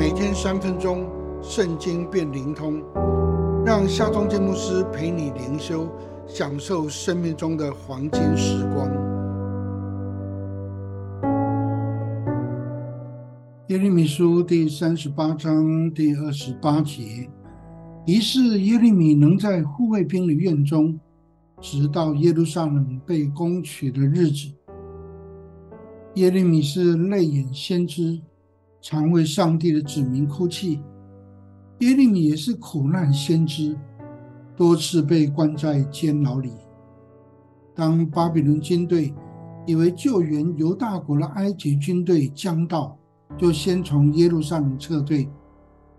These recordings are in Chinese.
每天三分钟，圣经变灵通，让夏忠建牧师陪你灵修，享受生命中的黄金时光。耶利米书第三十八章第二十八节，于是耶利米能在护卫兵的院中，直到耶路撒冷被攻取的日子。耶利米是泪眼先知，常为上帝的子民哭泣。耶利米也是苦难先知，多次被关在监牢里。当巴比伦军队以为救援犹大国的埃及军队将到，就先从耶路撒冷撤退。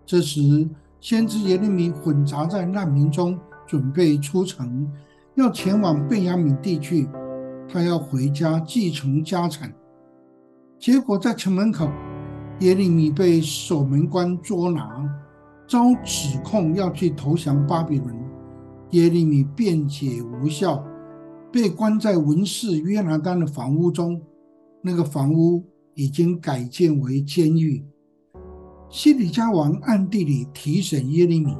这时，先知耶利米混杂在难民中，准备出城，要前往贝亚敏地区，他要回家继承家产。结果在城门口，耶利米被守门官捉拿，遭指控要去投降巴比伦。耶利米辩解无效，被关在文士约拿丹的房屋中。那个房屋已经改建为监狱。西里加王暗地里提审耶利米，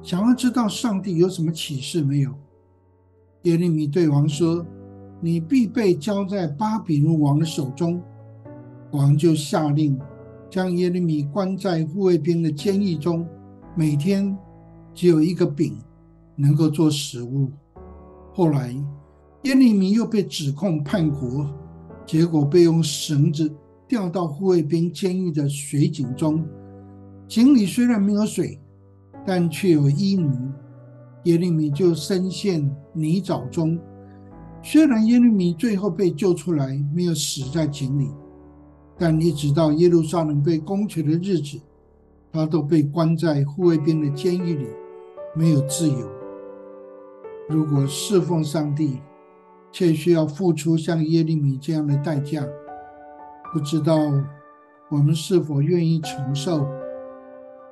想要知道上帝有什么启示没有。耶利米对王说：“你必被交在巴比伦王的手中。”王就下令将耶利米关在护卫兵的监狱中，每天只有一个饼能够做食物。后来耶利米又被指控叛国，结果被用绳子吊到护卫兵监狱的水井中。井里虽然没有水，但却有淤泥，耶利米就深陷泥沼中。虽然耶利米最后被救出来，没有死在井里。但一直到耶路撒冷被攻取的日子，他都被关在护卫兵的监狱里，没有自由。如果侍奉上帝，却需要付出像耶利米这样的代价，不知道我们是否愿意承受，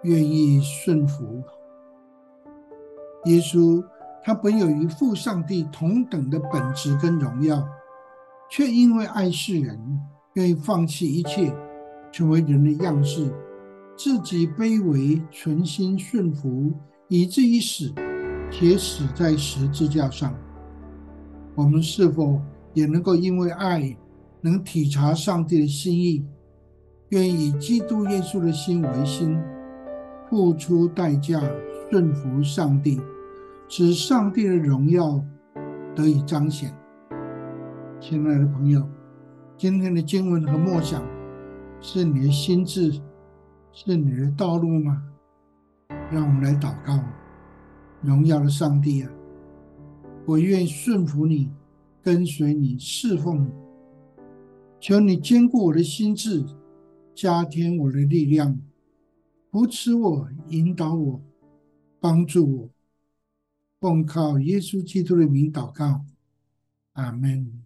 愿意顺服？耶稣他本有与父上帝同等的本质跟荣耀，却因为爱世人。愿意放弃一切，成为人的样式，自己卑微，存心顺服，以至于死，且死在十字架上。我们是否也能够因为爱，能体察上帝的心意，愿意以基督耶稣的心为心，付出代价，顺服上帝，使上帝的荣耀得以彰显？亲爱的朋友。今天的经文和默想是你的心智，是你的道路吗？让我们来祷告，荣耀的上帝啊，我愿意顺服你，跟随你，侍奉你。求你坚固我的心智，加添我的力量，扶持我，引导我，帮助我。奉靠耶稣基督的名祷告，阿门。